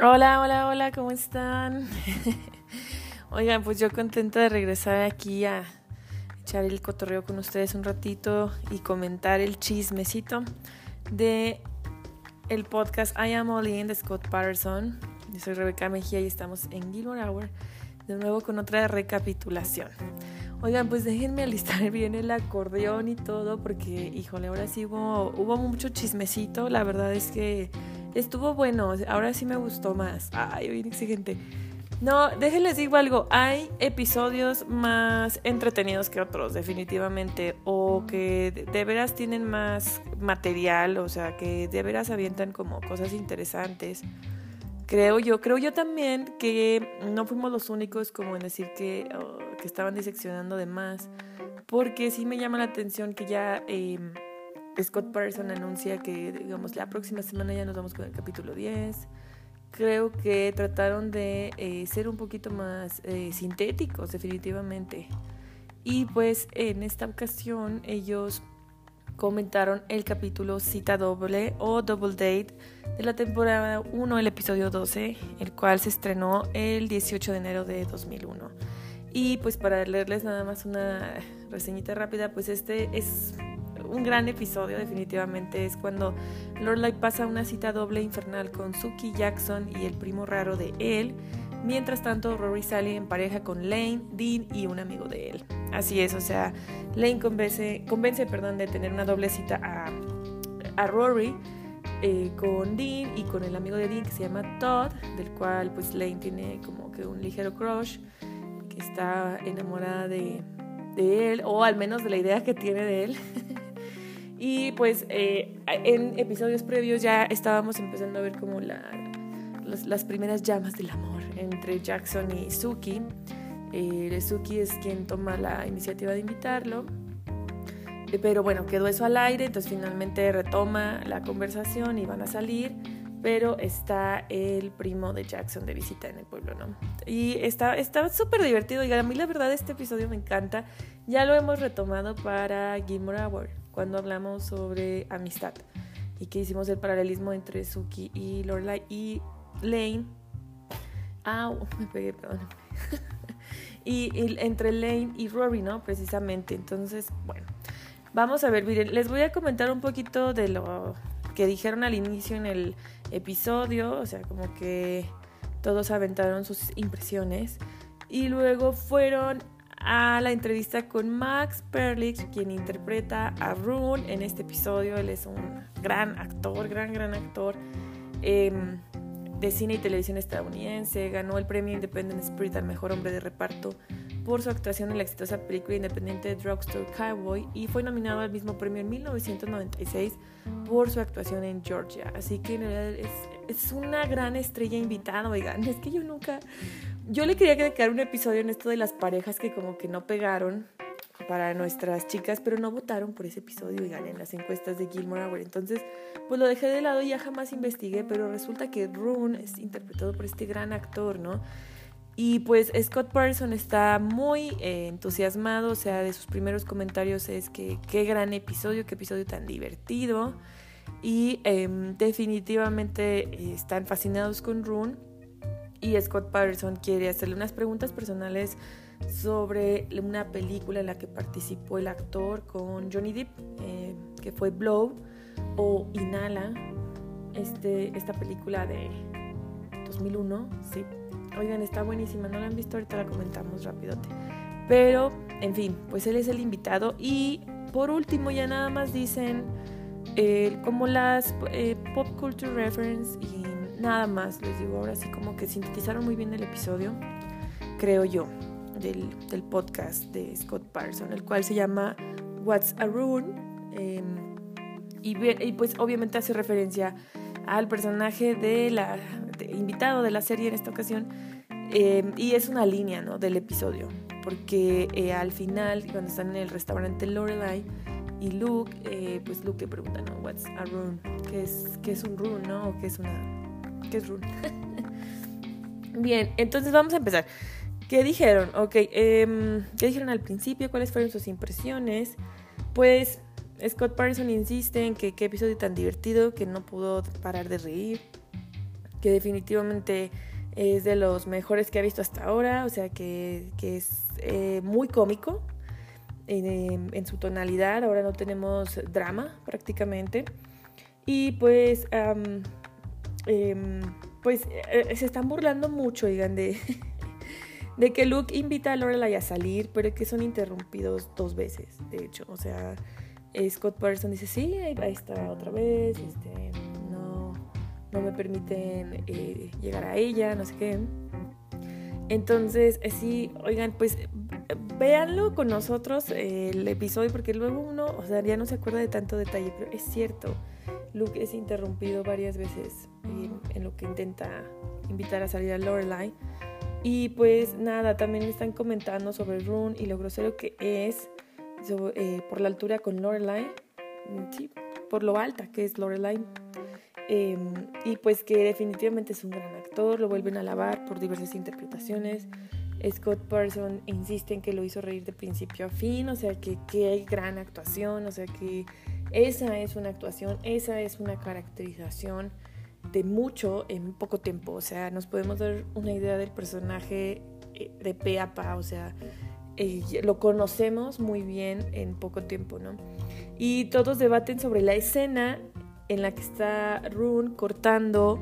Hola, hola, hola, ¿cómo están? Oigan, pues yo contenta de regresar aquí a echar el cotorreo con ustedes un ratito y comentar el chismecito de el podcast I Am All In de Scott Patterson. Yo soy Rebeca Mejía y estamos en Gilmore Hour de nuevo con otra recapitulación. Oigan, pues déjenme alistar bien el acordeón y todo porque, híjole, ahora sí hubo, hubo mucho chismecito. La verdad es que estuvo bueno, ahora sí me gustó más. Ay, bien exigente. No, déjenles digo algo, hay episodios más entretenidos que otros, definitivamente, o que de veras tienen más material, o sea, que de veras avientan como cosas interesantes. Creo yo, creo yo también que no fuimos los únicos como en decir que, oh, que estaban diseccionando de más, porque sí me llama la atención que ya... Eh, Scott Patterson anuncia que, digamos, la próxima semana ya nos vamos con el capítulo 10. Creo que trataron de eh, ser un poquito más eh, sintéticos, definitivamente. Y pues en esta ocasión ellos comentaron el capítulo Cita Doble o Double Date de la temporada 1, el episodio 12, el cual se estrenó el 18 de enero de 2001. Y pues para leerles nada más una reseñita rápida, pues este es un gran episodio definitivamente es cuando Lorelai pasa una cita doble infernal con Suki Jackson y el primo raro de él. Mientras tanto, Rory sale en pareja con Lane, Dean y un amigo de él. Así es, o sea, Lane convence, convence perdón, de tener una doble cita a, a Rory eh, con Dean y con el amigo de Dean que se llama Todd, del cual pues Lane tiene como que un ligero crush, que está enamorada de, de él, o al menos de la idea que tiene de él. Y pues eh, en episodios previos ya estábamos empezando a ver como la, las, primeras llamas del amor entre Jackson y Suki. Eh, Suki es quien toma la iniciativa de invitarlo. Eh, pero bueno, quedó eso al aire, entonces finalmente retoma la conversación y van a salir. Pero está el primo de Jackson de visita en el pueblo, ¿no? Y está súper divertido. Y a mí la verdad este episodio me encanta. Ya lo hemos retomado para Gilmore Hour cuando hablamos sobre amistad y que hicimos el paralelismo entre Suki y Lorelai y Lane. Ah, me pegué, perdón. y, entre Lane y Rory, ¿no? Precisamente. Entonces, bueno, vamos a ver, miren, les voy a comentar un poquito de lo que dijeron al inicio en el episodio, o sea, como que todos aventaron sus impresiones y luego fueron a la entrevista con Max Perlich, quien interpreta a Rune en este episodio. Él es un gran actor, gran, gran actor em, de cine y televisión estadounidense. Ganó el premio Independent Spirit al mejor hombre de reparto por su actuación en la exitosa película independiente Drugstore Cowboy y fue nominado al mismo premio en 1996 por su actuación en Georgia. Así que es, es una gran estrella invitada, oigan, es que yo nunca, yo le quería dedicar un episodio en esto de las parejas que como que no pegaron para nuestras chicas, pero no votaron por ese episodio gané en las encuestas de Gilmore Hour. Entonces, pues lo dejé de lado y ya jamás investigué, pero resulta que Rune es interpretado por este gran actor, ¿no? Y pues Scott Patterson está muy eh, entusiasmado, o sea, de sus primeros comentarios es que qué gran episodio, qué episodio tan divertido. Y em, definitivamente eh, están fascinados con Rune y Scott Patterson quiere hacerle unas preguntas personales sobre una película en la que participó el actor con Johnny Depp, eh, que fue Blow o Inhala, este, esta película de 2001, sí. Oigan, está buenísima, no la han visto, ahorita la comentamos rapidote. Pero, en fin, pues él es el invitado y por último ya nada más dicen eh, como las eh, pop culture reference y nada más, les digo, ahora sí como que sintetizaron muy bien el episodio, creo yo, del, podcast de Scott Parson, el cual se llama What's a Rune, em, y, y, pues obviamente hace referencia al personaje de la invitado de la serie en esta ocasión, em, y es una línea ¿no? del episodio, porque eh, al final, cuando están en el restaurante Lorelai, y Luke, eh, pues Luke le pregunta, ¿no? What's a rune? ¿Qué es, qué es un rune, no? ¿O qué es una ¿Qué es rune? Bien, entonces vamos a empezar. ¿Qué dijeron? Ok, eh, ¿qué dijeron al principio? ¿Cuáles fueron sus impresiones? Pues Scott Patterson insiste en que qué episodio tan divertido que no pudo parar de reír. que definitivamente es de los mejores que ha visto hasta ahora, o sea que, es eh, muy cómico en, su tonalidad, ahora no tenemos drama prácticamente. Y pues, em, pues eh, se están burlando mucho, digan, de, de que Luke invita a Lorelai a salir, pero que son interrumpidos dos veces, de hecho, o sea, Scott Patterson dice, sí, ahí está otra vez, este, no me permiten eh, llegar a ella, no sé qué. Entonces, eh, sí, oigan, pues véanlo con nosotros eh, el episodio, porque luego uno, o sea, ya no se acuerda de tanto detalle, pero es cierto, Luke es interrumpido varias veces en, lo que intenta invitar a salir a Lorelai. Y pues nada, también están comentando sobre Rune y lo grosero que es por la altura con Lorelai, sí, por lo alta que es Lorelai. Em, y pues que definitivamente es un gran actor, lo vuelven a alabar por diversas interpretaciones. Scott Person insiste en que lo hizo reír de principio a fin, o sea que, hay gran actuación, o sea que esa es una actuación, esa es una caracterización de mucho en poco tiempo, o sea, nos podemos dar una idea del personaje eh, de pe a pa, o sea, eh, lo conocemos muy bien en poco tiempo, ¿no? Y todos debaten sobre la escena en la que está Rune cortando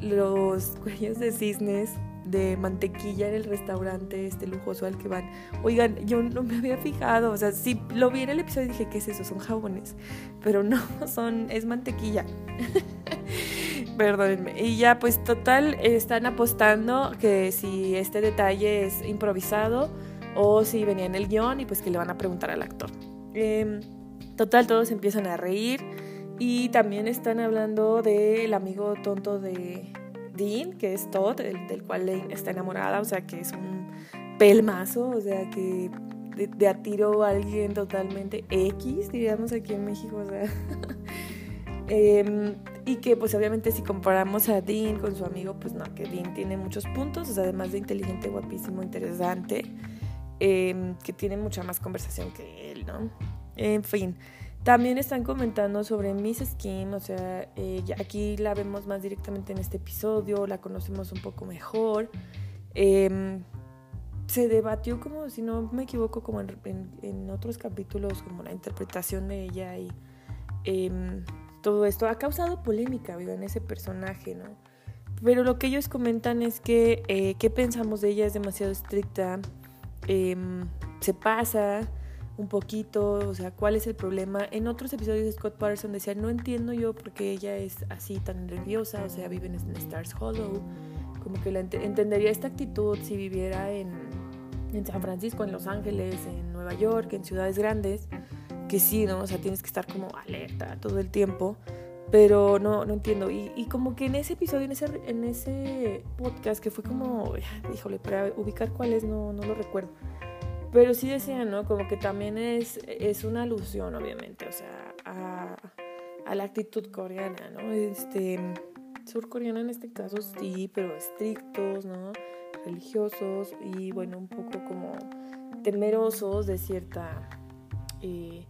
los cuellos de cisnes de mantequilla en el restaurante este lujoso al que van. Oigan, yo no me había fijado, o sea, si lo vi en el episodio dije, ¿qué es eso? Son jabones, pero no, son, es mantequilla. Perdónenme. Y ya, pues total, están apostando que si este detalle es improvisado o si venía en el guion y pues que le van a preguntar al actor. Em, total, todos empiezan a reír. Y también están hablando del amigo tonto de Dean, que es Todd, del cual Lane está enamorada, o sea que es un pelmazo, o sea que de, a tiro a alguien totalmente X, diríamos aquí en México. Em, y que pues obviamente si comparamos a Dean con su amigo, pues no, que Dean tiene muchos puntos, o sea, además de inteligente, guapísimo, interesante, em, que tiene mucha más conversación que él, ¿no? En fin. También están comentando sobre Miss Skin, o sea, eh, aquí la vemos más directamente en este episodio, la conocemos un poco mejor. Em, se debatió como, si no me equivoco, como en, otros capítulos, como la interpretación de ella y em, todo esto. Ha causado polémica, en ese personaje, ¿no? Pero lo que ellos comentan es que, eh, ¿qué pensamos de ella? Es demasiado estricta, em, se pasa un poquito, o sea, cuál es el problema. En otros episodios Scott Patterson decía, no entiendo yo por qué ella es así tan nerviosa, o sea, vive en Stars Hollow, como que entendería esta actitud si viviera en, en San Francisco, en Los Ángeles, en Nueva York, en ciudades grandes, que sí, ¿no? O sea, tienes que estar como alerta todo el tiempo, pero no, no entiendo. Y, y como que en ese episodio, en ese, en ese podcast, que fue como, híjole, para ubicar cuál es, no, no lo recuerdo pero sí decían, ¿no? Como que también es, es una alusión, obviamente, o sea, a, a la actitud coreana, ¿no? Este, surcoreana en este caso sí, pero estrictos, ¿no? Religiosos y, bueno, un poco como temerosos de cierta eh,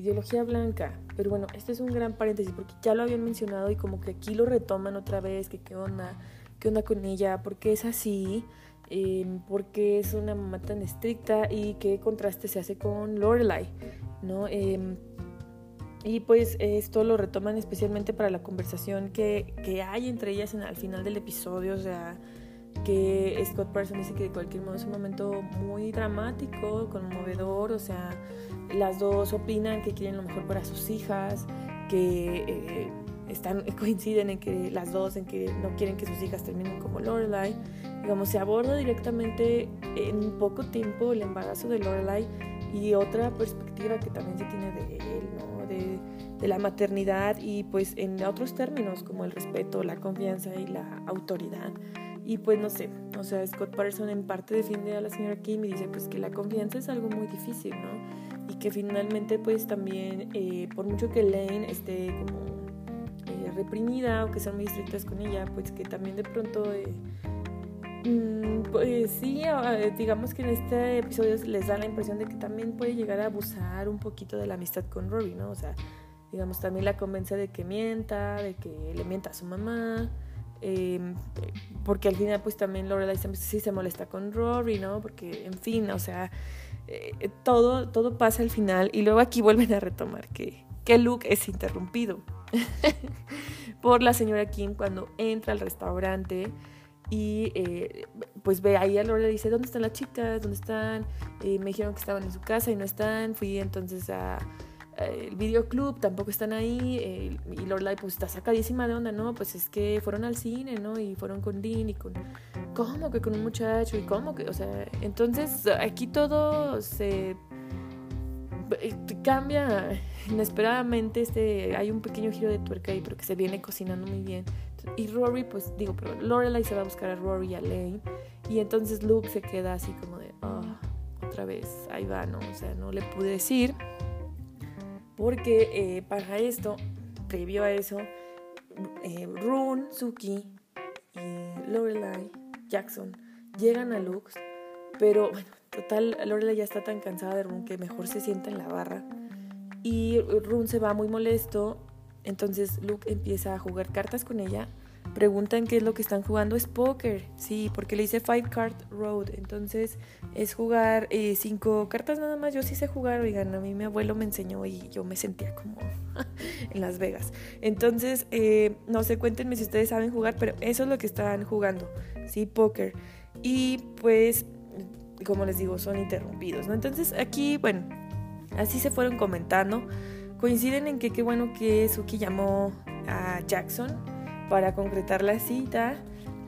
ideología blanca. Pero bueno, este es un gran paréntesis porque ya lo habían mencionado y como que aquí lo retoman otra vez, que qué onda, qué onda con ella, porque es así. Em, porque es una mamá tan estricta y qué contraste se hace con Lorelai, ¿no? Em, y pues esto lo retoman especialmente para la conversación que, que hay entre ellas en, al final del episodio, o sea, que Scott Person dice que de cualquier modo es un momento muy dramático, conmovedor, o sea, las dos opinan que quieren lo mejor para sus hijas, que eh, están, coinciden en que las dos en que no quieren que sus hijas terminen como Lorelai digamos, se aborda directamente en poco tiempo el embarazo de Lorelai y otra perspectiva que también se tiene de él, ¿no? De, de, la maternidad y pues en otros términos como el respeto, la confianza y la autoridad. Y pues no sé, o sea, Scott Patterson en parte defiende a la señora Kim y dice pues que la confianza es algo muy difícil, ¿no? Y que finalmente pues también, eh, por mucho que Lane esté como eh, reprimida o que sean muy estrictas con ella, pues que también de pronto... Eh, Mm, pues sí, digamos que en este episodio les da la impresión de que también puede llegar a abusar un poquito de la amistad con Rory, ¿no? O sea, digamos, también la convence de que mienta, de que le mienta a su mamá, Em, porque al final pues también Lorelai sí se molesta con Rory, ¿no? Porque, en fin, o sea, eh, todo, todo pasa al final y luego aquí vuelven a retomar que, que Luke es interrumpido por la señora Kim cuando entra al restaurante y eh, pues ve ahí a Lorelai y dice, ¿dónde están las chicas? ¿Dónde están? Me dijeron que estaban en su casa y no están. Fui entonces a el videoclub, tampoco están ahí, eh, y Lorelai pues está sacadísima de onda, ¿no? Pues es que fueron al cine, ¿no? Y fueron con Dean y con... ¿Cómo que con un muchacho? ¿Y cómo que? O sea, entonces aquí todo se eh, cambia inesperadamente, este, hay un pequeño giro de tuerca ahí, pero que se viene cocinando muy bien. Y Rory, pues digo, pero Lorelai se va a buscar a Rory y a Lane, y entonces Luke se queda así como de, oh, otra vez, ahí va, ¿no? O sea, no le pude decir. Porque eh, para esto, previo a eso, eh, Rune, Suki y Lorelai Jackson llegan a Lux, pero total, Lorelai ya está tan cansada de Rune que mejor se sienta en la barra. Y Rune se va muy molesto, entonces Luke empieza a jugar cartas con ella preguntan qué es lo que están jugando, es póker, sí, porque le hice Five Card Road, entonces es jugar eh, cinco cartas nada más, yo sí sé jugar, oigan, a mí mi abuelo me enseñó y yo me sentía como en Las Vegas, entonces, eh, no sé, cuéntenme si ustedes saben jugar, pero eso es lo que están jugando, sí, póker, y pues, como les digo, son interrumpidos, ¿no? Entonces aquí, bueno, así se fueron comentando, coinciden en que qué bueno que Suki llamó a Jackson, para concretar la cita,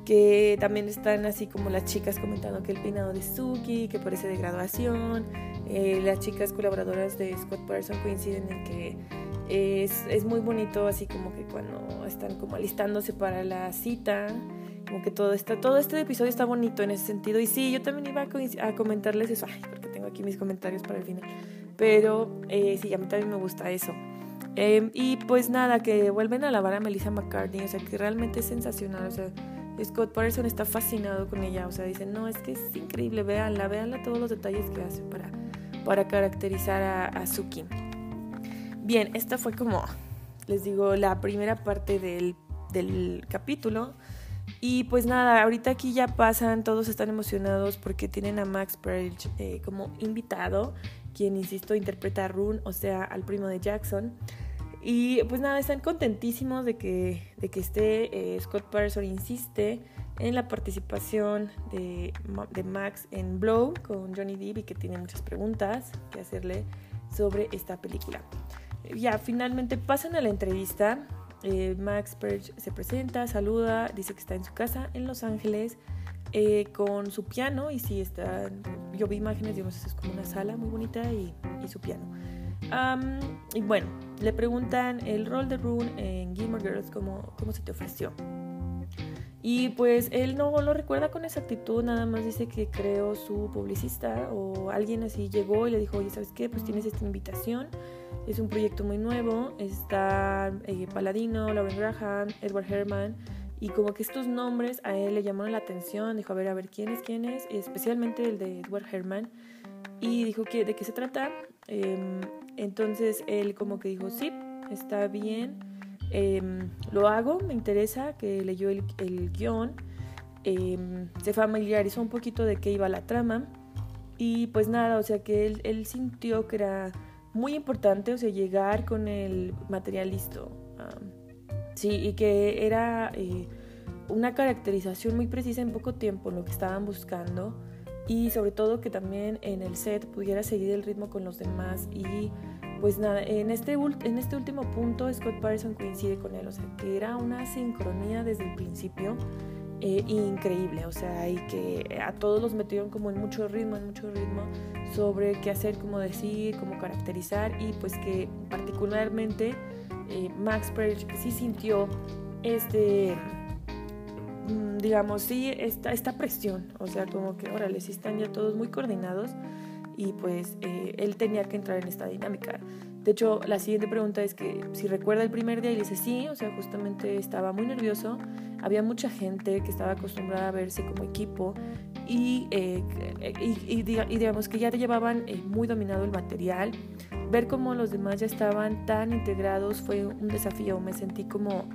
que también están así como las chicas comentando que el peinado de Suki, que parece de graduación, eh, las chicas colaboradoras de Scott Person coinciden en que es, es, muy bonito así como que cuando están como alistándose para la cita, como que todo está, todo este episodio está bonito en ese sentido. Y sí, yo también iba a, comentarles eso, porque tengo aquí mis comentarios para el final, pero eh, sí, a mí también me gusta eso. Em, y pues nada, que vuelven a alabar a Melissa McCartney, o sea, que realmente es sensacional, o sea, Scott Patterson está fascinado con ella, o sea, dicen, no, es que es increíble, véanla, véanla todos los detalles que hace para, para caracterizar a, a Suki. Bien, esta fue como, les digo, la primera parte del, del capítulo. Y pues nada, ahorita aquí ya pasan, todos están emocionados porque tienen a Max Perch eh, como invitado, quien, insisto, interpreta a Rune, o sea, al primo de Jackson. Y pues nada, están contentísimos de que, de que esté. Eh, Scott Patterson insiste en la participación de, de, Max en Blow con Johnny Depp y que tiene muchas preguntas que hacerle sobre esta película. Ya, finalmente pasan a la entrevista. Eh, Max Perch se presenta, saluda, dice que está en su casa en Los Ángeles eh, con su piano y sí está, yo vi imágenes, digamos, es como una sala muy bonita y, y su piano y bueno, le preguntan el rol de Rune en Gilmore Girls, ¿cómo, cómo se te ofreció? Y pues él no lo recuerda con exactitud, nada más dice que creo su publicista o alguien así llegó y le dijo, oye, ¿sabes qué? Pues tienes esta invitación, es un proyecto muy nuevo, está eh, Paladino, Lauren Graham, Edward Herman, y como que estos nombres a él le llamaron la atención, dijo, a ver, a ver, ¿quién es, quién es? especialmente el de Edward Herman, y dijo, que ¿de qué se trata? Eh, entonces él como que dijo, sí, está bien, em, lo hago, me interesa, que leyó el, el guion, em, se familiarizó un poquito de qué iba la trama y pues nada, o sea que él, él sintió que era muy importante, o sea, llegar con el material listo. Sí, y que era eh, una caracterización muy precisa en poco tiempo, lo que estaban buscando y sobre todo que también en el set pudiera seguir el ritmo con los demás y pues nada, en este, en este último punto Scott Patterson coincide con él, o sea, que era una sincronía desde el principio eh, increíble, o sea, y que a todos los metieron como en mucho ritmo, en mucho ritmo sobre qué hacer, cómo decir, cómo caracterizar y pues que particularmente eh, Max Perch sí sintió este Mm, digamos, sí, esta, esta presión, o sea, como que, órale, sí están ya todos muy coordinados y pues eh, él tenía que entrar en esta dinámica. De hecho, la siguiente pregunta es que si recuerda el primer día y dice sí, o sea, justamente estaba muy nervioso, había mucha gente que estaba acostumbrada a verse como equipo y, eh, y, digamos que ya llevaban eh, muy dominado el material. Ver cómo los demás ya estaban tan integrados fue un desafío, me sentí como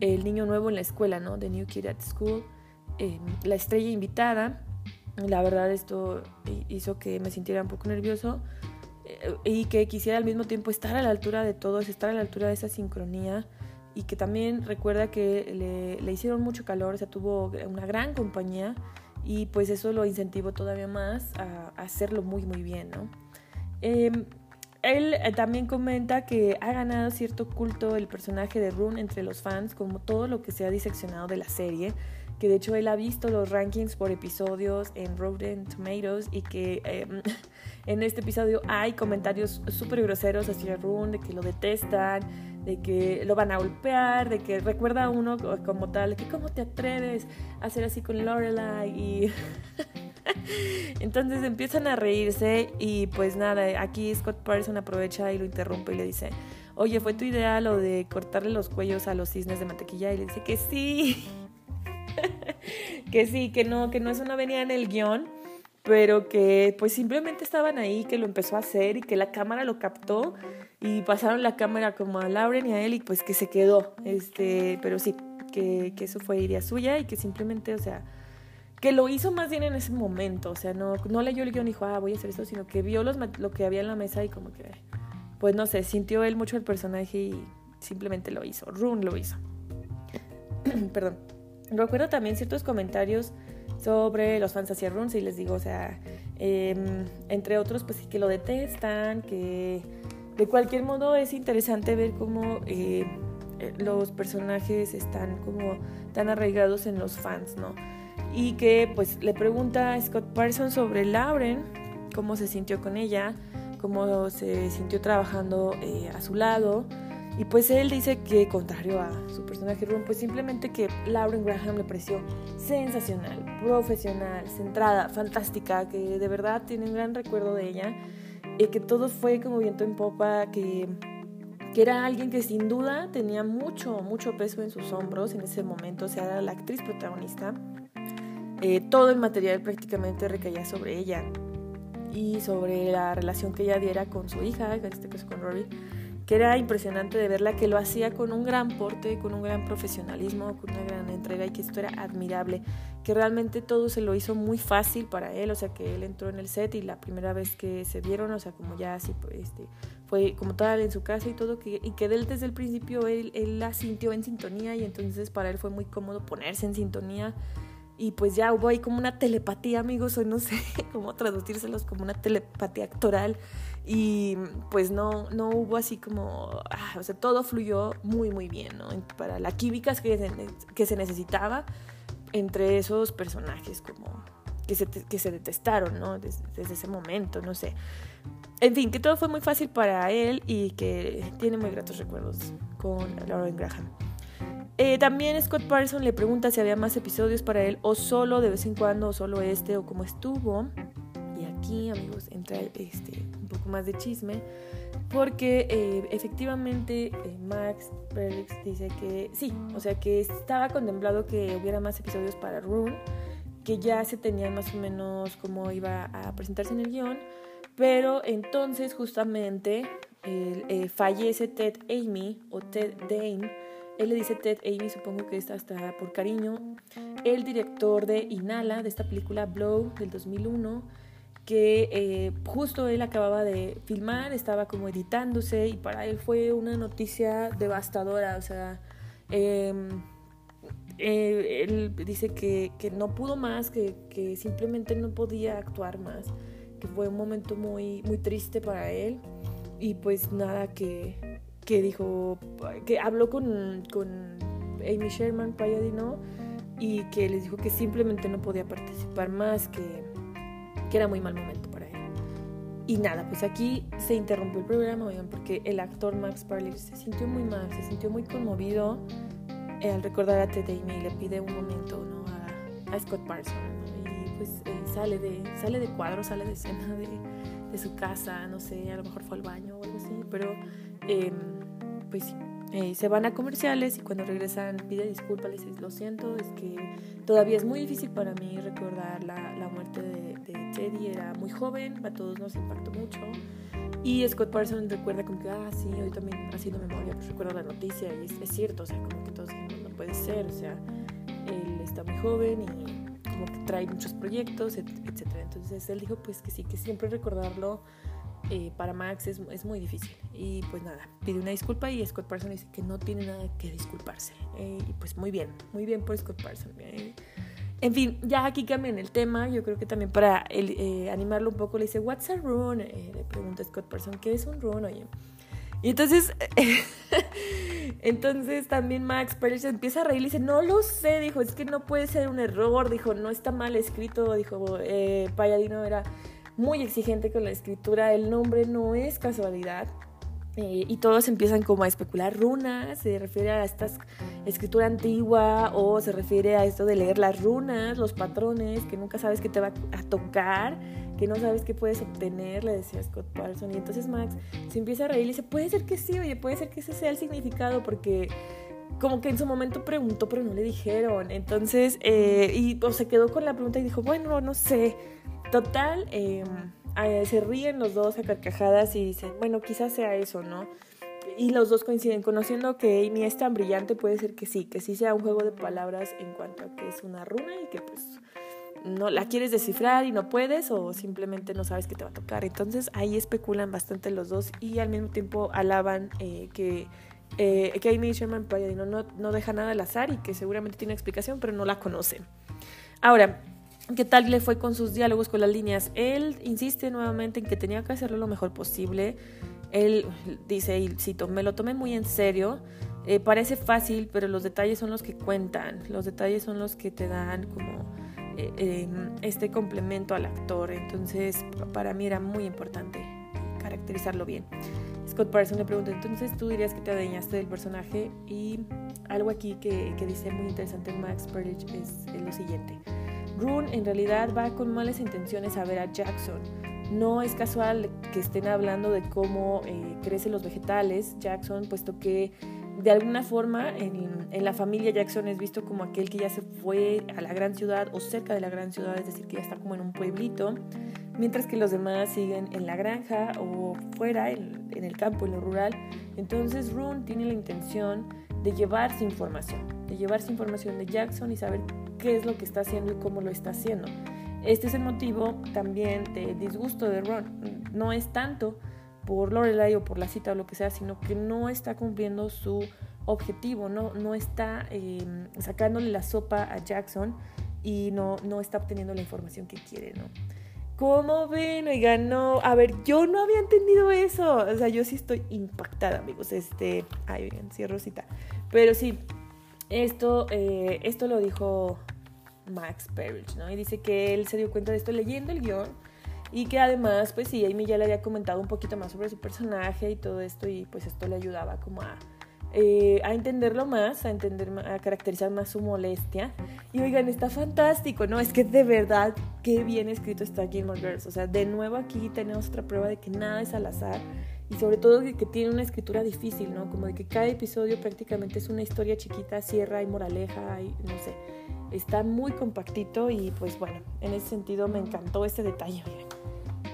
el niño nuevo en la escuela, ¿no? The New Kid at School, em, la estrella invitada. La verdad esto hizo que me sintiera un poco nervioso eh, y que quisiera al mismo tiempo estar a la altura de todos, estar a la altura de esa sincronía y que también recuerda que le, hicieron mucho calor, o sea, tuvo una gran compañía y pues eso lo incentivó todavía más a, hacerlo muy muy bien, ¿no? Em, él eh, también comenta que ha ganado cierto culto el personaje de Rune entre los fans, como todo lo que se ha diseccionado de la serie, que de hecho él ha visto los rankings por episodios en Rotten Tomatoes y que em, en este episodio hay comentarios súper groseros hacia Rune, de que lo detestan, de que lo van a golpear, de que recuerda a uno como tal, que cómo te atreves a hacer así con Lorelai y... Entonces empiezan a reírse y pues nada, aquí Scott Patterson aprovecha y lo interrumpe y le dice, oye, ¿fue tu idea lo de cortarle los cuellos a los cisnes de mantequilla? Y le dice que sí, que sí, que no, que no, eso no venía en el guion, pero que pues simplemente estaban ahí, que lo empezó a hacer y que la cámara lo captó y pasaron la cámara como a Lauren y a él y pues que se quedó, este, pero sí, que, que eso fue idea suya y que simplemente, o sea, que lo hizo más bien en ese momento, o sea, no, no leyó el guion y dijo, ah, voy a hacer esto, sino que vio los, lo que había en la mesa y como que, pues no sé, sintió él mucho el personaje y simplemente lo hizo, Rune lo hizo. Perdón. Recuerdo también ciertos comentarios sobre los fans hacia Rune, si les digo, o sea, em, entre otros, pues sí que lo detestan, que de cualquier modo es interesante ver cómo eh, los personajes están como tan arraigados en los fans, ¿no? y que pues le pregunta a Scott Parsons sobre Lauren, cómo se sintió con ella, cómo se sintió trabajando eh, a su lado. Y pues él dice que, contrario a su personaje Ron, pues simplemente que Lauren Graham le pareció sensacional, profesional, centrada, fantástica, que de verdad tiene un gran recuerdo de ella, y que todo fue como viento en popa, que, que era alguien que sin duda tenía mucho, mucho peso en sus hombros en ese momento, o sea, era la actriz protagonista. Eh, todo el material prácticamente recaía sobre ella y sobre la relación que ella diera con su hija, en este caso con Rory, que era impresionante de verla, que lo hacía con un gran porte, con un gran profesionalismo, con una gran entrega y que esto era admirable, que realmente todo se lo hizo muy fácil para él, o sea que él entró en el set y la primera vez que se vieron, o sea como ya así, este, fue como tal en su casa y todo, y que él desde el principio él, él la sintió en sintonía y entonces para él fue muy cómodo ponerse en sintonía y pues ya hubo ahí como una telepatía, amigos, hoy no sé cómo traducírselos como una telepatía actoral y pues no, no hubo así como, ah, o sea, todo fluyó muy, muy bien, ¿no? Para la química que se, que se necesitaba entre esos personajes como que se, que se detestaron, ¿no? Desde, desde, ese momento, no sé. En fin, que todo fue muy fácil para él y que tiene muy gratos recuerdos con Lauren Graham. Eh, también Scott Patterson le pregunta si había más episodios para él o solo de vez en cuando o solo este o cómo estuvo. Y aquí, amigos, entra este, un poco más de chisme. Porque eh, efectivamente eh, Max Perlix dice que sí, o sea que estaba contemplado que hubiera más episodios para Rune, que ya se tenían más o menos cómo iba a presentarse en el guion, pero entonces justamente fallece Ted Amy o Ted Dane él le dice Ted Amy, supongo que está hasta por cariño, el director de Inhala, de esta película Blow del 2001, que eh, justo él acababa de filmar, estaba como editándose y para él fue una noticia devastadora, o sea, em, eh, él dice que, que, no pudo más, que, que, simplemente no podía actuar más, que fue un momento muy, muy triste para él. Y pues nada que que dijo, que habló con, con Amy Sherman Palladino y que les dijo que simplemente no podía participar más, que, que era muy mal momento para él. Y nada, pues aquí se interrumpió el programa, oigan, porque el actor Max Parley se sintió muy mal, se sintió muy conmovido eh, al recordar a Ted Amy y le pide un momento ¿no? a, a Scott Parsons. Y pues eh, sale, de, sale de cuadro, sale de escena de, de su casa, no sé, a lo mejor fue al baño o algo así, pero Em, pues eh, se van a comerciales y cuando regresan pide disculpas, les dice, lo siento, es que todavía es muy difícil para mí recordar la, la muerte de, de, Teddy, era muy joven, a todos nos impactó mucho Y Scott Parsons recuerda como que, ah, sí, hoy también haciendo memoria, pues recuerdo la noticia y es, cierto, o sea, como que todos dijimos, no puede ser, o sea, él está muy joven y como que trae muchos proyectos, etc. Entonces él dijo pues que sí, que siempre recordarlo eh, para Max es, es, muy difícil. Y pues nada, pide una disculpa y Scott Parsons dice que no tiene nada que disculparse. Eh, y pues muy bien, muy bien por Scott Parsons. Eh. En fin, ya aquí cambian el tema. Yo creo que también para animarlo un poco le dice, ¿What's a rune? le pregunta Scott Parsons, ¿qué es un rune? Oye. Y entonces, entonces también Max Pérez empieza a reír y dice, no lo sé, dijo, es que no puede ser un error, dijo, no está mal escrito, dijo, eh, Payadino era muy exigente con la escritura, el nombre no es casualidad. Eh, y todos empiezan como a especular runas, se refiere a esta escritura antigua o se refiere a esto de leer las runas, los patrones, que nunca sabes qué te va a tocar, que no sabes qué puedes obtener, le decía Scott Parsons. Y entonces Max se empieza a reír y dice, puede ser que sí, oye, puede ser que ese sea el significado porque como que en su momento preguntó, pero no le dijeron. Entonces, eh, y se quedó con la pregunta y dijo, bueno, no sé. Total, em, se ríen los dos a carcajadas y dicen, bueno, quizás sea eso, ¿no? Y los dos coinciden, conociendo que Amy es tan brillante, puede ser que sí, que sí sea un juego de palabras en cuanto a que es una runa y que pues no la quieres descifrar y no puedes o simplemente no sabes qué te va a tocar. Entonces ahí especulan bastante los dos y al mismo tiempo alaban eh, que, eh, que Amy Sherman no, no, no deja nada al azar y que seguramente tiene explicación, pero no la conocen. Ahora, ¿Qué tal le fue con sus diálogos con las líneas? Él insiste nuevamente en que tenía que hacerlo lo mejor posible. Él dice, y cito, me lo tomé muy en serio. Eh, parece fácil, pero los detalles son los que cuentan. Los detalles son los que te dan como eh, em, este complemento al actor. Entonces, para mí era muy importante caracterizarlo bien. Scott Parsons le pregunta, entonces tú dirías que te adueñaste del personaje y algo aquí que, que dice muy interesante Max Perlich es, es lo siguiente. Rune en realidad va con malas intenciones a ver a Jackson. No es casual que estén hablando de cómo eh, crecen los vegetales, Jackson, puesto que de alguna forma en, la familia Jackson es visto como aquel que ya se fue a la gran ciudad o cerca de la gran ciudad, es decir, que ya está como en un pueblito, mientras que los demás siguen en la granja o fuera, en, en el campo, en lo rural. Entonces Rune tiene la intención de llevarse información, de llevarse información de Jackson y saber qué es lo que está haciendo y cómo lo está haciendo. Este es el motivo también de disgusto de Ron. No es tanto por Lorelai o por la cita o lo que sea, sino que no está cumpliendo su objetivo, no, no está em, sacándole la sopa a Jackson y no, no está obteniendo la información que quiere, ¿no? ¿Cómo ven? Oigan, no, a ver, yo no había entendido eso. O sea, yo sí estoy impactada, amigos. Este, ay, bien, cierro cita. Pero sí, esto, eh, esto lo dijo Max Parrish, ¿no? Y dice que él se dio cuenta de esto leyendo el guion y que además, pues sí, Amy ya le había comentado un poquito más sobre su personaje y todo esto y pues esto le ayudaba como a, eh, a entenderlo más, a entender, a caracterizar más su molestia. Y oigan, está fantástico, ¿no? Es que de verdad, qué bien escrito está Gilmore Girls. O sea, de nuevo aquí tenemos otra prueba de que nada es al azar y sobre todo de que tiene una escritura difícil, ¿no? Como de que cada episodio prácticamente es una historia chiquita, cierra y moraleja y no sé está muy compactito y pues bueno, en ese sentido me encantó este detalle.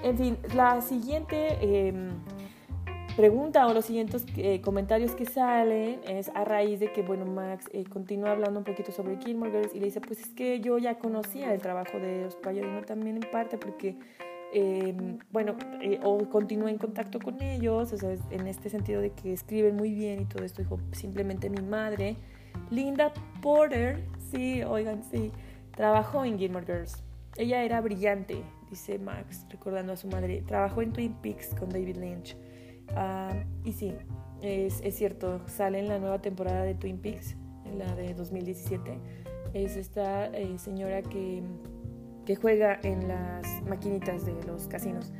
En fin, la siguiente em, pregunta o los siguientes eh, comentarios que salen es a raíz de que, bueno, Max eh, continúa hablando un poquito sobre Gilmore Girls y le dice, pues es que yo ya conocía el trabajo de los Palladino también en parte porque, em, bueno, eh, o continúa en contacto con ellos, o sea, en este sentido de que escriben muy bien y todo esto, dijo, simplemente mi madre, Linda Porter, Sí, oigan, sí. Trabajó en Gilmore Girls. Ella era brillante, dice Max, recordando a su madre. Trabajó en Twin Peaks con David Lynch. Ah, y sí, es, es, cierto, sale en la nueva temporada de Twin Peaks, en la de 2017. Es esta eh, señora que, que juega en las maquinitas de los casinos.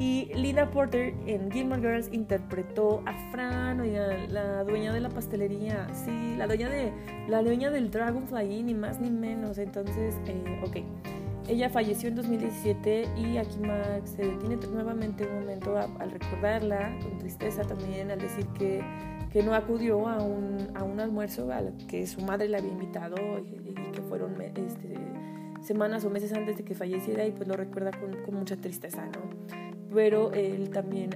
Y Linda Porter en Gilmore Girls interpretó a Fran, la dueña de la pastelería, sí, la dueña, de, la dueña del Dragonfly, ni más ni menos. Entonces, eh, ok. Ella falleció en 2017 y aquí Max se detiene nuevamente un momento al recordarla, con tristeza también, al decir que, que no acudió a un, a un almuerzo al que su madre le había invitado y, que fueron este, semanas o meses antes de que falleciera y pues lo recuerda con, con mucha tristeza, ¿no? pero él también,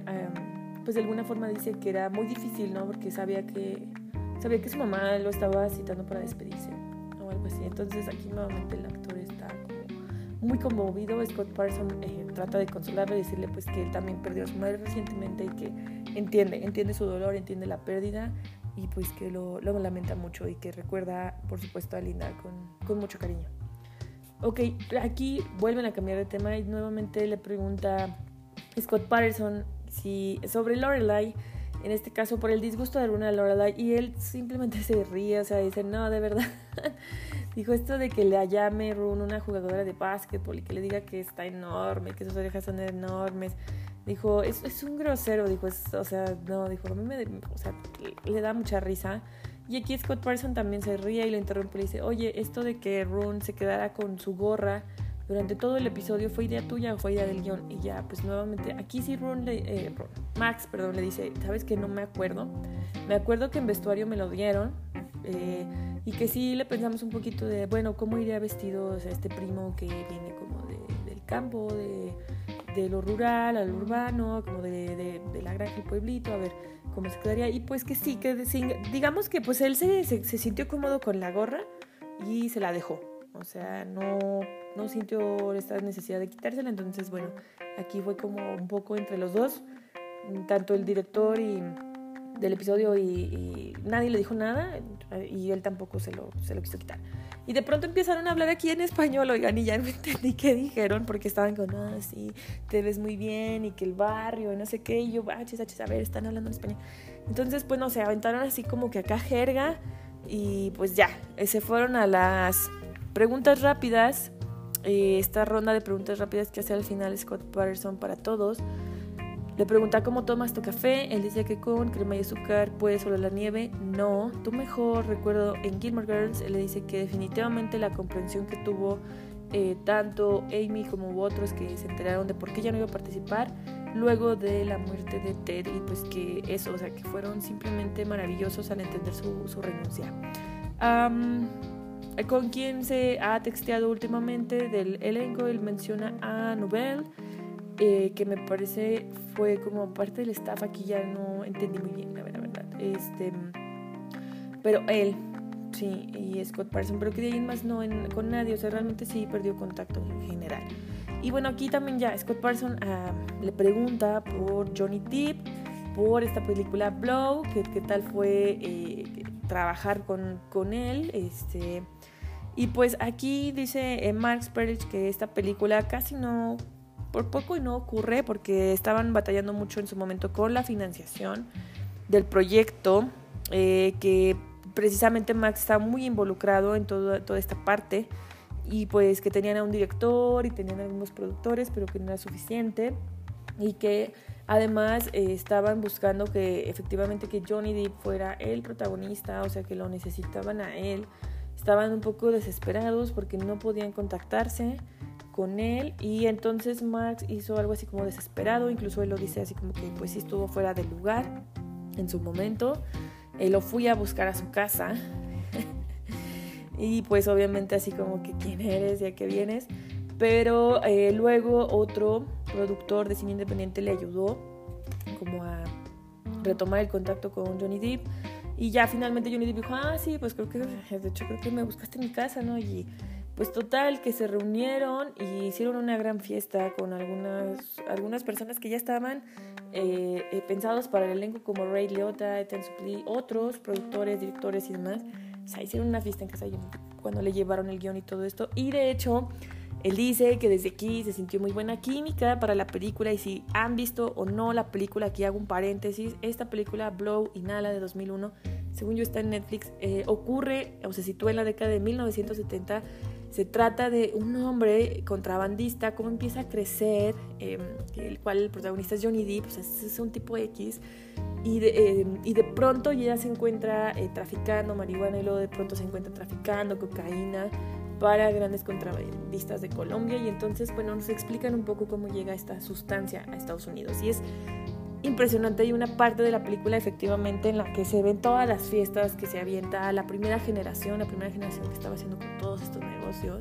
pues de alguna forma dice que era muy difícil, ¿no? Porque sabía que, sabía que su mamá lo estaba citando para despedirse o algo así. Entonces aquí nuevamente está muy conmovido. Scott Parson eh, trata de consolarlo y decirle pues que él también perdió a su madre recientemente y que entiende, entiende su dolor, entiende la pérdida y pues que lo, lamenta mucho y que recuerda por supuesto a Linda con, con mucho cariño. Ok, aquí vuelven a cambiar de tema y nuevamente le pregunta Scott Patterson si, sobre Lorelai, en este caso por el disgusto de alguna Lorelai, y él simplemente se ríe, o sea, dice, no, de verdad. Dijo esto de que le llame Rune una jugadora de básquetbol y que le diga que está enorme, que sus orejas son enormes. Dijo, es, es un grosero, dijo, o sea, no, dijo, a mí me, o sea, le da mucha risa. Y aquí Scott Parson también se ríe y lo interrumpe y le dice, oye, esto de que Rune se quedara con su gorra durante todo el episodio fue idea tuya o fue idea del guion. Y ya, pues nuevamente, aquí sí Rune, le, eh, Max, perdón, le dice, ¿sabes que no me acuerdo? Me acuerdo que en vestuario me lo dieron eh, y que sí le pensamos un poquito de, bueno, ¿cómo iría vestido o este primo que viene como del campo, de, de, lo rural al urbano, como de, de la granja, el pueblito? A ver cómo se quedaría. Y pues que sí, que digamos que pues él se, se, sintió cómodo con la gorra y se la dejó. O sea, no, no sintió esta necesidad de quitársela. Entonces, bueno, aquí fue como un poco entre los dos, tanto el director y del episodio y, nadie le dijo nada y él tampoco se lo, se lo quiso quitar. Y de pronto empezaron a hablar aquí en español, oigan, y ya no entendí qué dijeron, porque estaban con, ah, sí, te ves muy bien, y que el barrio, y no sé qué, y yo, ah, chis, a ver, están hablando en español. Entonces, pues no sé, aventaron así como que acá jerga, y pues ya, se fueron a las preguntas rápidas, eh, esta ronda de preguntas rápidas que hace al final Scott Patterson para todos. Le pregunta cómo tomas tu café. Él dice que con crema y azúcar puede sobre la nieve. No, tú mejor. Recuerdo en Gilmore Girls, él le dice que definitivamente la comprensión que tuvo eh, tanto Amy como otros que se enteraron de por qué ya no iba a participar luego de la muerte de Ted y pues que eso, o sea, que fueron simplemente maravillosos al entender su, su renuncia. Con quien se ha texteado últimamente del elenco, él menciona a Nobel eh, que me parece fue como parte del staff, aquí ya no entendí muy bien, la verdad. Este, pero él, sí, y Scott Parson, pero que de ahí más no con nadie, o sea, realmente sí perdió contacto en general. Y bueno, aquí también ya Scott Parson ah, le pregunta por Johnny Depp, por esta película Blow, que qué tal fue eh, trabajar con, con él, este... Y pues aquí dice eh, Sperrich que esta película casi no por poco y no ocurre porque estaban batallando mucho en su momento con la financiación del proyecto, eh, que precisamente Max está muy involucrado en todo, toda esta parte y pues que tenían a un director y tenían algunos productores, pero que no era suficiente y que además eh, estaban buscando que efectivamente que Johnny Depp fuera el protagonista, o sea que lo necesitaban a él. Estaban un poco desesperados porque no podían contactarse con él y entonces Max hizo algo así como desesperado, incluso él lo dice así como que pues sí estuvo fuera del lugar en su momento, él lo fui a buscar a su casa y pues obviamente así como que quién eres y a qué vienes, pero eh, luego otro productor de cine independiente le ayudó como a retomar el contacto con Johnny Depp y ya finalmente Johnny Depp dijo, ah sí, pues creo que, de hecho creo que me buscaste en mi casa, ¿no? Y pues total, que se reunieron y hicieron una gran fiesta con algunas, algunas personas que ya estaban eh, eh, pensados para el elenco como Ray Liotta, Ethan Suplee, otros productores, directores y demás. O sea, hicieron una fiesta en casa cuando le llevaron el guion y todo esto. Y de hecho, él dice que desde aquí se sintió muy buena química para la película y si han visto o no la película, aquí hago un paréntesis, esta película Blow Inhala de 2001, según yo está en Netflix, eh, ocurre o se sitúa en la década de 1970 se trata de un hombre contrabandista, cómo empieza a crecer, em, el cual el protagonista es Johnny Depp, es, un tipo X, y de, em, y de pronto ya se encuentra eh, traficando marihuana y luego de pronto se encuentra traficando cocaína para grandes contrabandistas de Colombia y entonces, bueno, nos explican un poco cómo llega esta sustancia a Estados Unidos. Y es impresionante. Hay una parte de la película efectivamente en la que se ven todas las fiestas que se avienta la primera generación, la primera generación que estaba haciendo con todos estos negocios.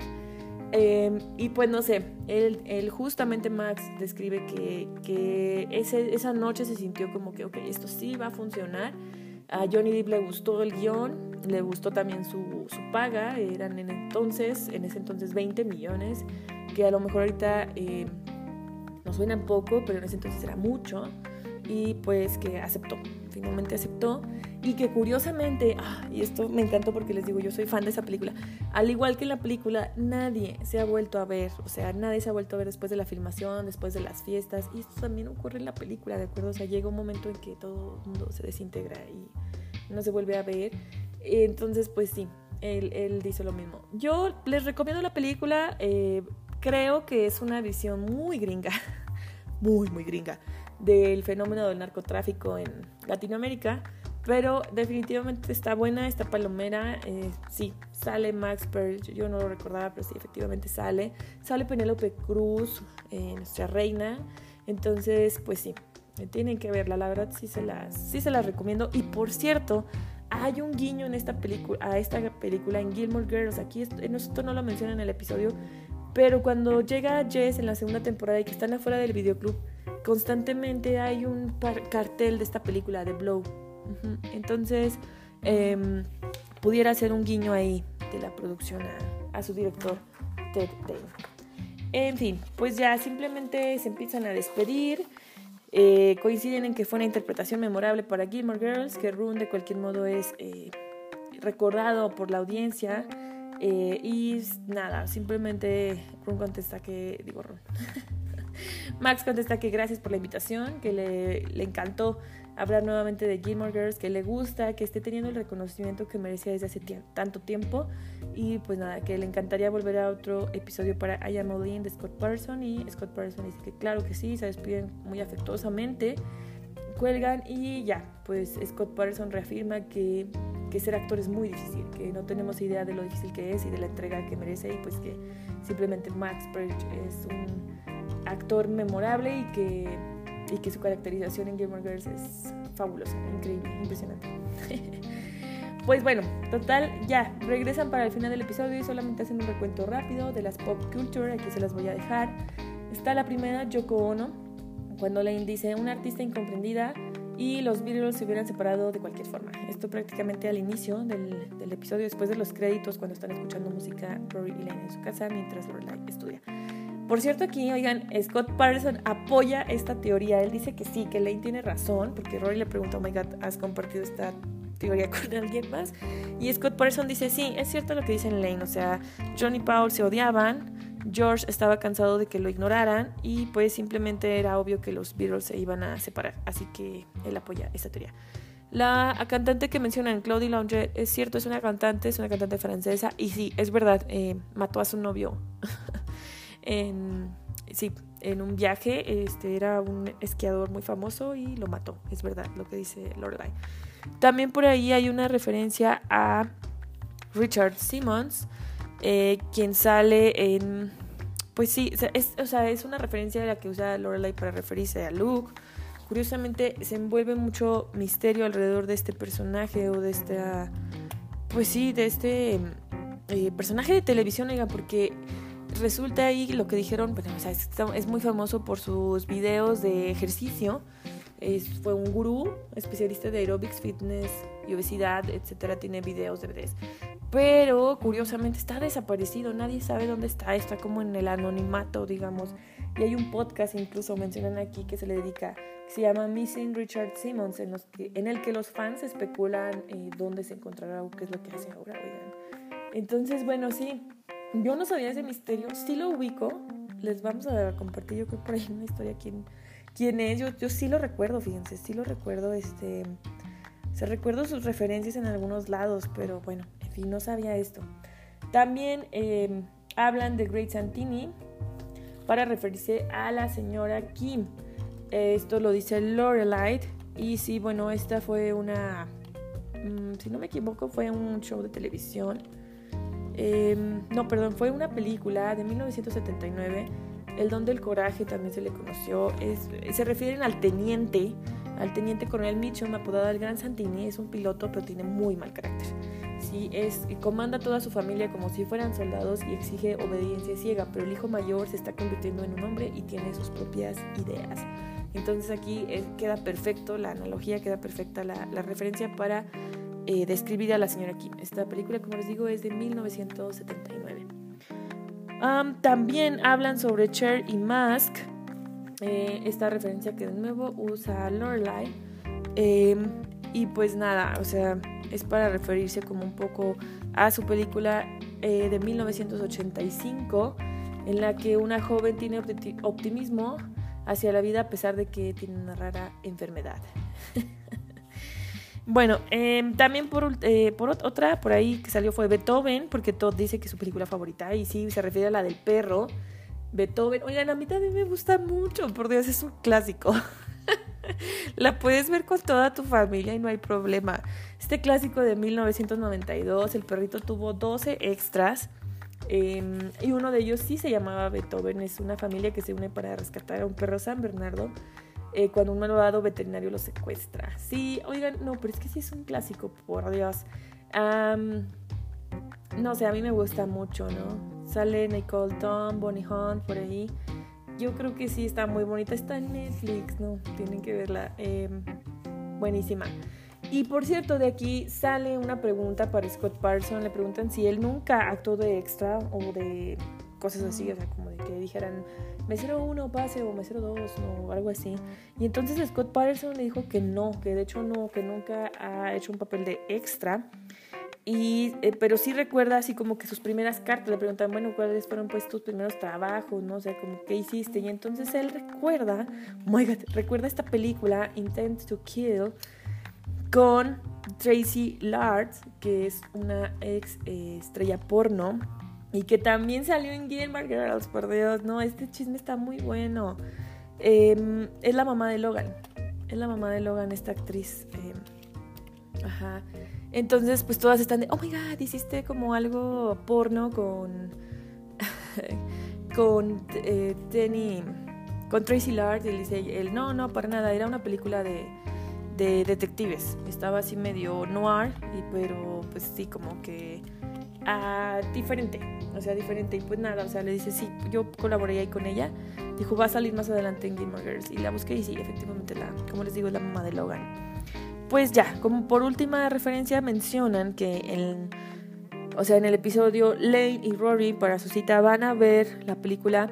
Em, y pues no sé, él, justamente Max describe que, que ese, esa noche se sintió como que, ok, esto sí va a funcionar. A Johnny Depp le gustó el guion, le gustó también su, su paga, eran en entonces, en ese entonces 20 millones, que a lo mejor ahorita eh, nos suenan poco, pero en ese entonces era mucho, y pues que aceptó, finalmente aceptó y que curiosamente, ah, y esto me encantó porque les digo, yo soy fan de esa película, al igual que en la película, nadie se ha vuelto a ver, o sea, nadie se ha vuelto a ver después de la filmación, después de las fiestas, y esto también ocurre en la película, ¿de acuerdo? O sea, llega un momento en que todo el mundo se desintegra y no se vuelve a ver, entonces pues sí, él, dice lo mismo. Yo les recomiendo la película, eh, creo que es una visión muy gringa, muy, muy gringa, del fenómeno del narcotráfico en Latinoamérica pero definitivamente está buena, está palomera. Eh, sí, sale Max Pearl, yo no lo recordaba, pero sí, efectivamente sale. Sale Penélope Cruz, eh, nuestra reina. Entonces, pues sí, tienen que verla, la verdad sí se las, sí se las recomiendo. Y por cierto, hay un guiño en esta película, a esta película en Gilmore Girls. Aquí esto, no lo menciona en el episodio, pero cuando llega Jess en la segunda temporada y que están afuera del videoclub, constantemente hay un cartel de esta película de Blow entonces, em, pudiera hacer un guiño ahí de la producción a, su director, Ted En fin, pues ya simplemente se empiezan a despedir. Eh, coinciden en que fue una interpretación memorable para Gilmore Girls, que Rune de cualquier modo es eh, recordado por la audiencia. Eh, y nada, simplemente Rune contesta que, digo Rune, Max contesta que gracias por la invitación, que le, le encantó hablar nuevamente de Gilmore Girls, que le gusta, que esté teniendo el reconocimiento que merecía desde hace tanto tiempo. Y pues nada, que le encantaría volver a otro episodio para I Am Olin de Scott Patterson. Y Scott Patterson dice que claro que sí, se despiden muy afectuosamente. Cuelgan y ya, pues Scott Patterson reafirma que, que ser actor es muy difícil, que no tenemos idea de lo difícil que es y de la entrega que merece y pues que simplemente Max Perch es un actor memorable y que y que su caracterización en Gilmore Girls es fabulosa, increíble, impresionante. pues bueno, total, ya, regresan para el final del episodio y solamente hacen un recuento rápido de las pop culture, aquí se las voy a dejar. Está la primera, Yoko Ono, cuando Lane dice, una artista incomprendida y los Beatles se hubieran separado de cualquier forma. Esto prácticamente al inicio del, del episodio, después de los créditos, cuando están escuchando música Rory y Lane en su casa mientras Lorelai estudia. Por cierto, aquí, oigan, Scott Patterson apoya esta teoría. Él dice que sí, que Lane tiene razón, porque Rory le pregunta, oh my god, ¿has compartido esta teoría con alguien más? Y Scott Patterson dice, sí, es cierto lo que dice Lane. O sea, John y Paul se odiaban, George estaba cansado de que lo ignoraran y pues simplemente era obvio que los Beatles se iban a separar. Así que él apoya esta teoría. La cantante que mencionan, Claudie Longer, es cierto, es una cantante, es una cantante francesa y sí, es verdad, eh, mató a su novio. en, sí, en un viaje. Este era un esquiador muy famoso y lo mató. Es verdad lo que dice Lorelai. También por ahí hay una referencia a Richard Simmons, eh, quien sale en. Pues sí, es, o sea, es una referencia a la que usa Lorelai para referirse a Luke. Curiosamente, se envuelve mucho misterio alrededor de este personaje o de esta. Pues sí, de este eh, personaje de televisión, oiga, porque resulta ahí lo que dijeron, bueno, es, muy famoso por sus videos de ejercicio. fue un gurú, especialista de aerobics, fitness y obesidad, etcétera. Tiene videos, DVDs. Pero curiosamente está desaparecido, nadie sabe dónde está, está como en el anonimato, digamos. Y hay un podcast, incluso mencionan aquí, que se le dedica, se llama Missing Richard Simmons, en el que los fans especulan eh, dónde se encontrará o qué es lo que hace ahora, Entonces, bueno, sí, yo no sabía ese misterio, sí lo ubico. Les vamos a compartir, yo creo por ahí una historia quién, quién es. Yo, yo sí lo recuerdo, fíjense, sí lo recuerdo. Este, se recuerdo sus referencias en algunos lados, pero bueno, en fin, no sabía esto. También em, hablan de Great Santini para referirse a la señora Kim. Esto lo dice Lorelai. Y sí, bueno, esta fue una, mm, si no me equivoco, fue un show de televisión Em, no, perdón, fue una película de 1979. El don del coraje también se le conoció. Se refieren al teniente, al teniente coronel Mitchum, apodado el Gran Santini. Es un piloto, pero tiene muy mal carácter. Sí, es, comanda toda su familia como si fueran soldados y exige obediencia ciega, pero el hijo mayor se está convirtiendo en un hombre y tiene sus propias ideas. Entonces aquí eh, queda perfecto, la analogía queda perfecta, la, referencia para eh, describir a la señora Kim. Esta película, como les digo, es de 1979. también hablan sobre Cher y Mask, eh, esta referencia que de nuevo usa Lorelai. Em, y pues nada, o sea, es para referirse como un poco a su película de 1985, en la que una joven tiene optimismo hacia la vida a pesar de que tiene una rara enfermedad. bueno, em, también por, eh, por otra, por ahí que salió fue Beethoven, porque Todd dice que es su película favorita y sí, se refiere a la del perro. Beethoven, oigan, a mí también me gusta mucho, por Dios, es un clásico. la puedes ver con toda tu familia y no hay problema. Este clásico de 1992, el perrito tuvo 12 extras Em, y uno de ellos sí se llamaba Beethoven, es una familia que se une para rescatar a un perro San Bernardo eh, cuando un malvado veterinario lo secuestra. Sí, oigan, no, pero es que sí es un clásico, por Dios. no sé, a mí me gusta mucho, ¿no? Sale Nicole Tom, Bonnie Hunt por ahí. Yo creo que sí está muy bonita. Está en Netflix, ¿no? Tienen que verla. Em, buenísima. Y por cierto, de aquí sale una pregunta para Scott Parson. Le preguntan si él nunca actuó de extra o de cosas así, o sea, como de que dijeran mesero 1 pase o mesero 2 o algo así. Y entonces Scott Patterson le dijo que no, que de hecho no, que nunca ha hecho un papel de extra. Y, eh, pero sí recuerda así como que sus primeras cartas le preguntan, bueno, ¿cuáles fueron pues tus primeros trabajos? No sé, como qué hiciste. Y entonces él recuerda, oh my God, recuerda esta película, Intent to Kill, con Tracy Lard, que es una ex eh, estrella porno y que también salió en Gilmore Girls, por Dios, no, este chisme está muy bueno. Em, es la mamá de Logan, es la mamá de Logan, esta actriz. Em, ajá. Entonces, pues todas están de, oh my god, hiciste como algo porno con. con eh, con Tracy Lard. Y le dice él, no, no, para nada, era una película de de detectives. Estaba así medio noir, y, pero pues sí, como que ah, diferente. O sea, diferente. Y pues nada, o sea, le dice, sí, yo colaboré ahí con ella. Dijo, va a salir más adelante en Game Girls. Y la busqué y sí, efectivamente, la, como les digo, es la mamá de Logan. Pues ya, como por última referencia mencionan que en, o sea, en el episodio Lane y Rory para su cita van a ver la película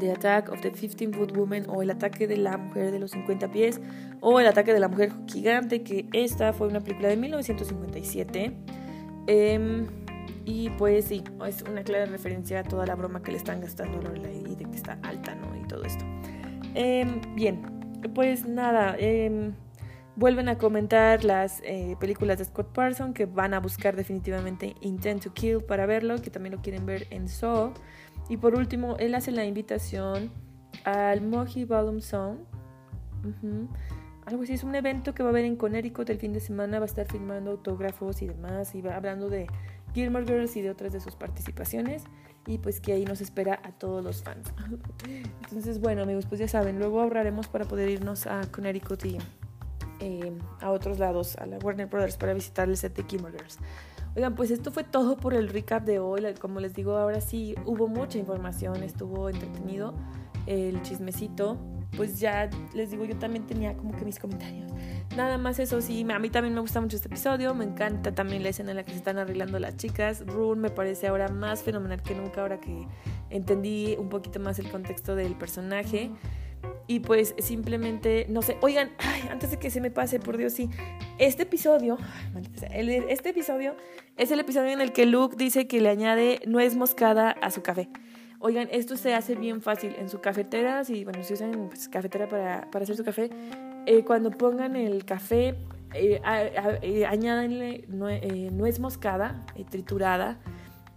The Attack of the 15 Foot Woman o El ataque de la mujer de los 50 pies o El ataque de la mujer gigante, que esta fue una película de 1957. Em, y pues sí, es una clara referencia a toda la broma que le están gastando a Lorelai y de que está alta, ¿no? Y todo esto. Em, bien, pues nada, em, vuelven a comentar las eh, películas de Scott Parson que van a buscar definitivamente Intent to Kill para verlo, que también lo quieren ver en Saw. Y por último, él hace la invitación al Moji Ballum Song. Algo así, es un evento que va a haber en Connecticut el fin de semana. Va a estar filmando autógrafos y demás. Y va hablando de Gilmore Girls y de otras de sus participaciones. Y pues que ahí nos espera a todos los fans. Entonces, bueno, amigos, pues ya saben, luego ahorraremos para poder irnos a Connecticut y eh, a otros lados, a la Warner Brothers, para visitar el set de Gilmore Girls. Oigan, pues esto fue todo por el recap de hoy. Como les digo, ahora sí hubo mucha información, estuvo entretenido el chismecito. Pues ya les digo, yo también tenía como que mis comentarios. Nada más eso sí, a mí también me gusta mucho este episodio. Me encanta también la escena en la que se están arreglando las chicas. Rune me parece ahora más fenomenal que nunca, ahora que entendí un poquito más el contexto del personaje. Y pues simplemente, no sé, oigan, antes de que se me pase, por Dios, sí, este episodio, este episodio es el episodio en el que Luke dice que le añade nuez moscada a su café. Oigan, esto se hace bien fácil en su cafetera, si, bueno, si usan pues, cafetera para, para, hacer su café, eh, cuando pongan el café, eh, eh añádenle eh, nuez moscada triturada.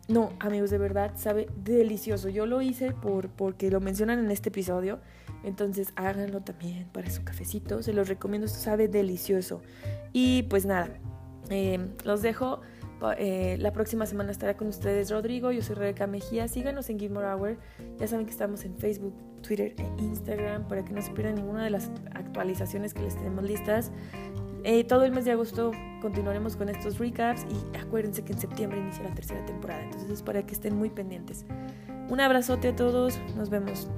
No, amigos, de verdad, sabe delicioso. Yo lo hice por, porque lo mencionan en este episodio. Entonces háganlo también para su cafecito. Se los recomiendo, esto sabe delicioso. Y pues nada, eh, los dejo. Eh, la próxima semana estará con ustedes Rodrigo. Yo soy Rebeca Mejía. Síganos en Give More Hour. Ya saben que estamos en Facebook, Twitter e Instagram para que no se pierdan ninguna de las actualizaciones que les tenemos listas. Eh, todo el mes de agosto continuaremos con estos recaps y acuérdense que en septiembre inicia la tercera temporada, entonces es para que estén muy pendientes. Un abrazote a todos, nos vemos.